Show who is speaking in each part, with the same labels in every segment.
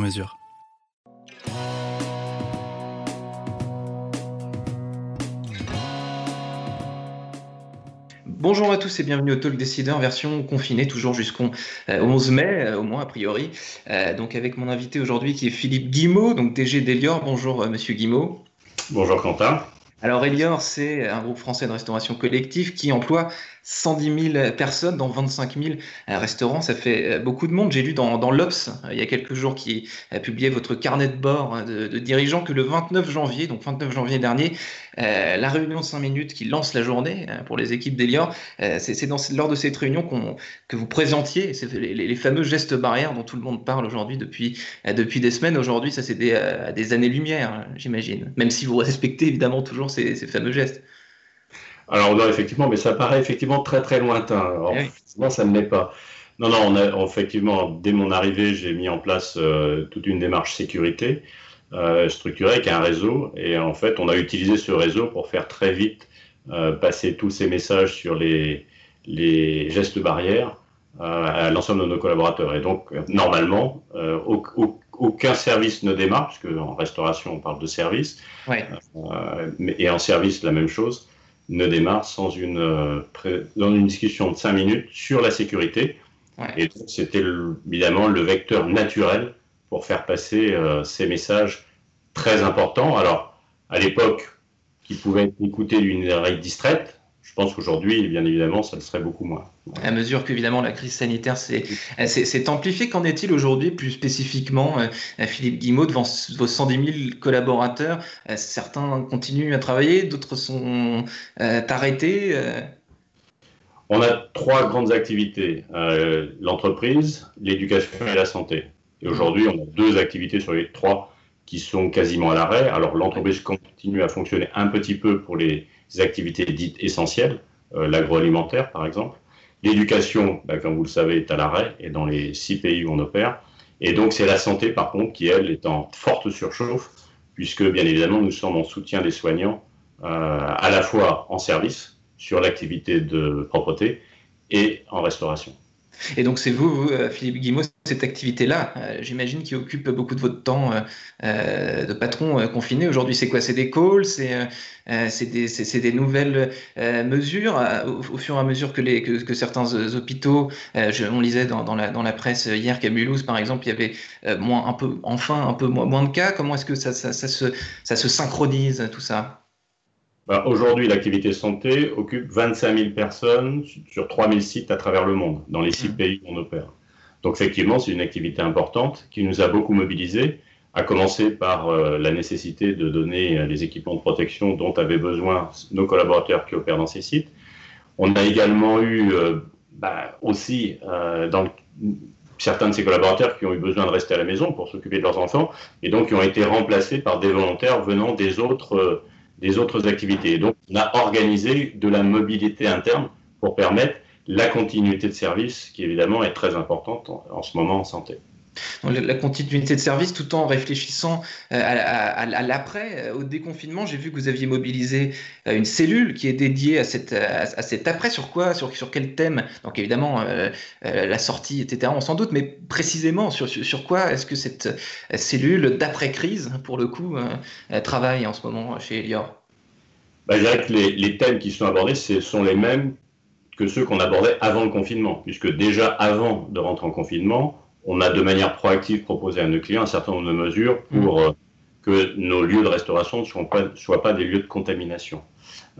Speaker 1: mesure.
Speaker 2: Bonjour à tous et bienvenue au Talk Décideur version confinée, toujours jusqu'au 11 mai, euh, au moins a priori. Euh, donc avec mon invité aujourd'hui qui est Philippe Guimau, donc DG d'Elior. Bonjour euh, Monsieur Guimau.
Speaker 3: Bonjour Quentin.
Speaker 2: Alors Elior, c'est un groupe français de restauration collective qui emploie 110 000 personnes dans 25 000 restaurants. Ça fait beaucoup de monde. J'ai lu dans, dans l'Obs, il y a quelques jours, qui a publié votre carnet de bord hein, de, de dirigeants que le 29 janvier, donc 29 janvier dernier, euh, la réunion de 5 minutes qui lance la journée euh, pour les équipes d'Elior, euh, c'est lors de cette réunion que vous présentiez les, fameux gestes barrières dont tout le monde parle aujourd'hui depuis, depuis des semaines. Aujourd'hui, ça c'est des, des années-lumière, hein, j'imagine, même si vous respectez évidemment toujours ces, ces fameux gestes.
Speaker 3: Alors, non, effectivement, mais ça paraît effectivement très très lointain. Alors, oui. Moi, ça ne l'est pas. Non, non, on a, effectivement, dès mon arrivée, j'ai mis en place euh, toute une démarche sécurité euh, structurée avec un réseau. Et en fait, on a utilisé ce réseau pour faire très vite euh, passer tous ces messages sur les, les gestes barrières à l'ensemble de nos collaborateurs. Et donc, normalement, au, au, aucun service ne démarre, puisque en restauration, on parle de service.
Speaker 2: Ouais.
Speaker 3: et en service, la même chose ne démarre sans une, euh, dans une discussion de 5 minutes sur la sécurité.
Speaker 2: Ouais.
Speaker 3: Et c'était évidemment le vecteur naturel pour faire passer euh, ces messages très importants. Alors, à l'époque, qui pouvaient être écoutés d'une oreille distraite, je pense qu'aujourd'hui, bien évidemment, ça le serait beaucoup moins.
Speaker 2: À mesure qu'évidemment la crise sanitaire s'est amplifiée, qu'en est-il aujourd'hui plus spécifiquement, euh, Philippe Guimau, devant vos 110 000 collaborateurs euh, Certains continuent à travailler, d'autres sont euh, arrêtés.
Speaker 3: On a trois grandes activités, l'entreprise, l'éducation et la santé. Et aujourd'hui, on a deux activités sur les trois qui sont quasiment à l'arrêt. Alors l'entreprise continue à fonctionner un petit peu pour les activités dites essentielles, euh, l'agroalimentaire par exemple. L'éducation, bah, comme vous le savez, est à l'arrêt et dans les six pays où on opère. Et donc c'est la santé par contre qui, elle, est en forte surchauffe, puisque bien évidemment nous sommes en soutien des soignants, euh, à la fois en service, sur l'activité de propreté, et en restauration.
Speaker 2: Et donc c'est vous, vous, Philippe Guimau, cette activité-là, euh, j'imagine, qui occupe beaucoup de votre temps euh, de patron euh, confiné. Aujourd'hui, c'est quoi? C'est des calls C'est euh, des, nouvelles euh, mesures au, fur et à mesure que, certains hôpitaux, on lisait dans, la, presse hier qu'à Mulhouse, par exemple, il y avait moins, un peu, enfin un peu moins, de cas. Comment est-ce que ça se synchronise, tout ça?
Speaker 3: Bah, Aujourd'hui, l'activité santé occupe 25 000 personnes sur 3 000 sites à travers le monde, dans les 6 mmh. pays où on opère. Donc effectivement, c'est une activité importante qui nous a beaucoup mobilisés, à commencer par euh, la nécessité de donner les équipements de protection dont avaient besoin nos collaborateurs qui opèrent dans ces sites. On a également eu euh, bah, aussi euh, dans le, certains de ces collaborateurs qui ont eu besoin de rester à la maison pour s'occuper de leurs enfants et donc qui ont été remplacés par des volontaires venant des autres des autres activités. Donc, on a organisé de la mobilité interne pour permettre la continuité de service, qui évidemment est très importante en ce moment en santé.
Speaker 2: La continuité de service tout en réfléchissant à, à, l'après, au déconfinement. J'ai vu que vous aviez mobilisé une cellule qui est dédiée à, cette, à, cet après. Sur quoi sur, sur quel thème? Donc évidemment, euh, la sortie, etc., on s'en doute, mais précisément sur, sur, quoi est-ce que cette cellule d'après-crise, pour le coup, euh, travaille en ce moment chez Elior?
Speaker 3: Ben, Je dirais que les, les, thèmes qui sont abordés ce sont les mêmes que ceux qu'on abordait avant le confinement, puisque déjà avant de rentrer en confinement, on a de manière proactive proposé à nos clients un certain nombre de mesures pour mmh. que nos lieux de restauration ne soient pas, soient pas des lieux de contamination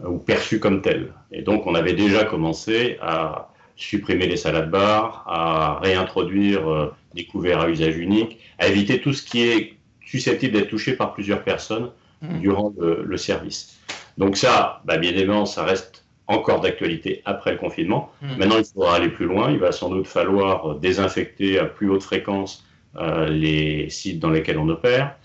Speaker 3: euh, ou perçus comme tels. Et donc, on avait déjà commencé à supprimer les salades bars, à réintroduire euh, des couverts à usage unique, à éviter tout ce qui est susceptible d'être touché par plusieurs personnes mmh. durant le, le, service. Donc ça, bah, bien évidemment, ça reste encore d'actualité après le confinement. Mmh. Maintenant, il faudra aller plus loin. Il va sans doute falloir désinfecter à plus haute fréquence les sites dans lesquels on opère.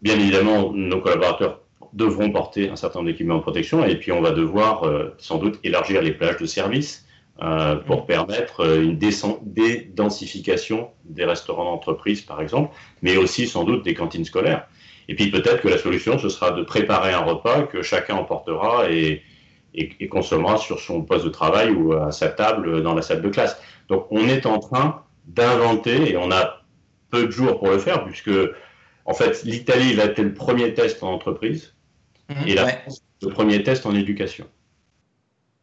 Speaker 3: Bien évidemment, nos collaborateurs devront porter un certain nombre d'équipements de protection et puis on va devoir sans doute élargir les plages de service euh, pour mm. permettre euh, une dédensification des restaurants d'entreprise, par exemple, mais aussi sans doute des cantines scolaires. Et puis peut-être que la solution, ce sera de préparer un repas que chacun emportera et, et, consommera sur son poste de travail ou à sa table dans la salle de classe. Donc on est en train d'inventer, et on a peu de jours pour le faire, puisque en fait l'Italie a été le premier test en entreprise, mm-hmm. et la France le premier test en éducation.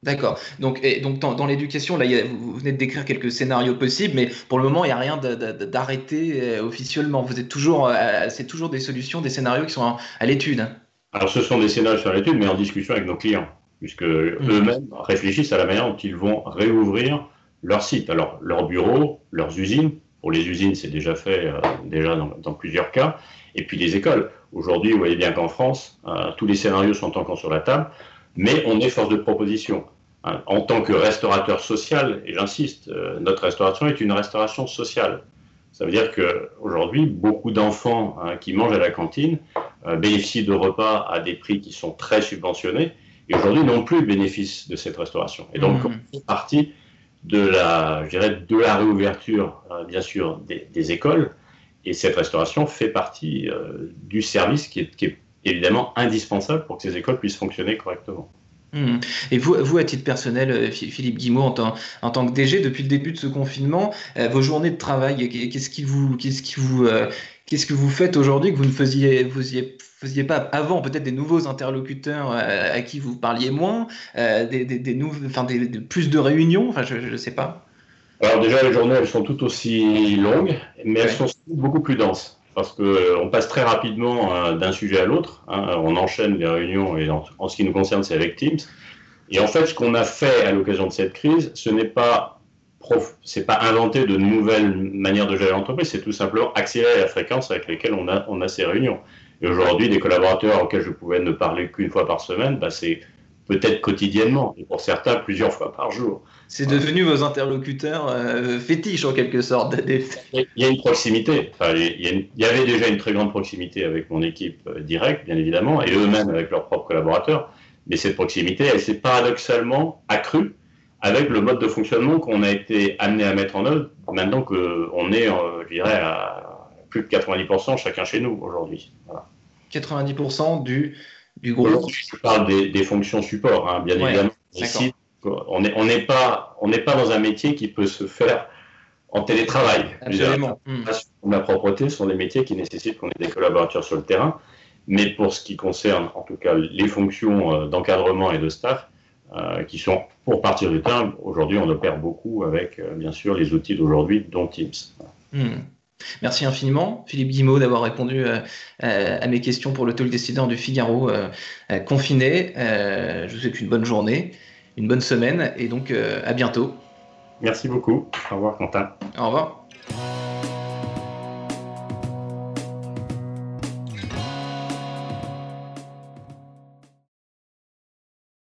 Speaker 2: D'accord. Donc, donc dans, l'éducation, là, vous venez de décrire quelques scénarios possibles, mais pour le moment, il n'y a rien d'arrêté euh, officiellement. Vous êtes toujours, euh, c'est toujours des solutions, des scénarios qui sont à, l'étude. Hein.
Speaker 3: Alors, ce sont des scénarios sur l'étude, mais en discussion avec nos clients, puisque mmh. eux-mêmes réfléchissent à la manière dont ils vont réouvrir leur site. Alors, leurs bureaux, leurs usines. Pour les usines, c'est déjà fait euh, déjà dans, plusieurs cas. Et puis les écoles. Aujourd'hui, vous voyez bien qu'en France, tous les scénarios sont encore sur la table mais on est force de proposition. Hein, en tant que restaurateur social, et j'insiste, euh, notre restauration est une restauration sociale. Ça veut dire qu'aujourd'hui, beaucoup d'enfants hein, qui mangent à la cantine euh, bénéficient de repas à des prix qui sont très subventionnés et aujourd'hui n'ont plus le bénéfice de cette restauration. Et donc, mmh. on fait partie de la, je dirais, de la réouverture, euh, bien sûr, des, écoles. Et cette restauration fait partie du service qui est, qui est évidemment indispensable pour que ces écoles puissent fonctionner correctement.
Speaker 2: Hmm. Et vous, vous, à titre personnel, euh, Philippe Guimau, en tant, en tant, que DG, depuis le début de ce confinement, euh, vos journées de travail, qu'est-ce qui vous, qu'est-ce qui vous, euh, qu'est-ce que vous faites aujourd'hui que vous ne faisiez, vous faisiez pas avant? Peut-être des nouveaux interlocuteurs à qui vous parliez moins, des, des, des, enfin, des, plus de réunions, enfin, je ne sais pas.
Speaker 3: Alors déjà, les journées, elles sont toutes aussi longues, mais elles sont beaucoup plus denses parce qu'on euh, passe très rapidement euh, d'un sujet à l'autre. Hein. on enchaîne les réunions et en, ce qui nous concerne, c'est avec Teams. Et en fait, ce qu'on a fait à l'occasion de cette crise, ce n'est pas c'est pas inventer de nouvelles manières de gérer l'entreprise, c'est tout simplement accélérer la fréquence avec laquelle on a, on a ces réunions. Et aujourd'hui, des collaborateurs auxquels je pouvais ne parler qu'une fois par semaine, bah c'est peut-être quotidiennement, et pour certains plusieurs fois par jour.
Speaker 2: C'est devenu vos interlocuteurs euh, fétiches en quelque sorte.
Speaker 3: Il y a une proximité. il, y avait déjà une très grande proximité avec mon équipe euh, directe, bien évidemment, et eux-mêmes avec leurs propres collaborateurs. Mais cette proximité, elle s'est paradoxalement accrue avec le mode de fonctionnement qu'on a été amené à mettre en œuvre maintenant qu'on est, euh, je dirais, à plus de 90% chacun chez nous aujourd'hui.
Speaker 2: 90% du, du groupe
Speaker 3: Je parle des, fonctions support, hein, bien évidemment. Ici, on n'est on pas, on pas dans un métier qui peut se faire en télétravail.
Speaker 2: Absolument.
Speaker 3: La propreté sont des métiers qui nécessitent qu'on ait des collaborateurs sur le terrain. Mais pour ce qui concerne, en tout cas, les fonctions euh, d'encadrement et de staff, euh, qui sont pour partir du terrain, aujourd'hui, on opère beaucoup avec, euh, bien sûr, les outils d'aujourd'hui, dont Teams. Hmm.
Speaker 2: Merci infiniment, Philippe Guimau, d'avoir répondu euh, à mes questions pour le talk décideur du Figaro confiné. je vous souhaite une bonne journée, une bonne semaine et donc à bientôt.
Speaker 3: Merci beaucoup. Au revoir, Quentin.
Speaker 2: Au revoir.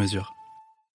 Speaker 1: mesure.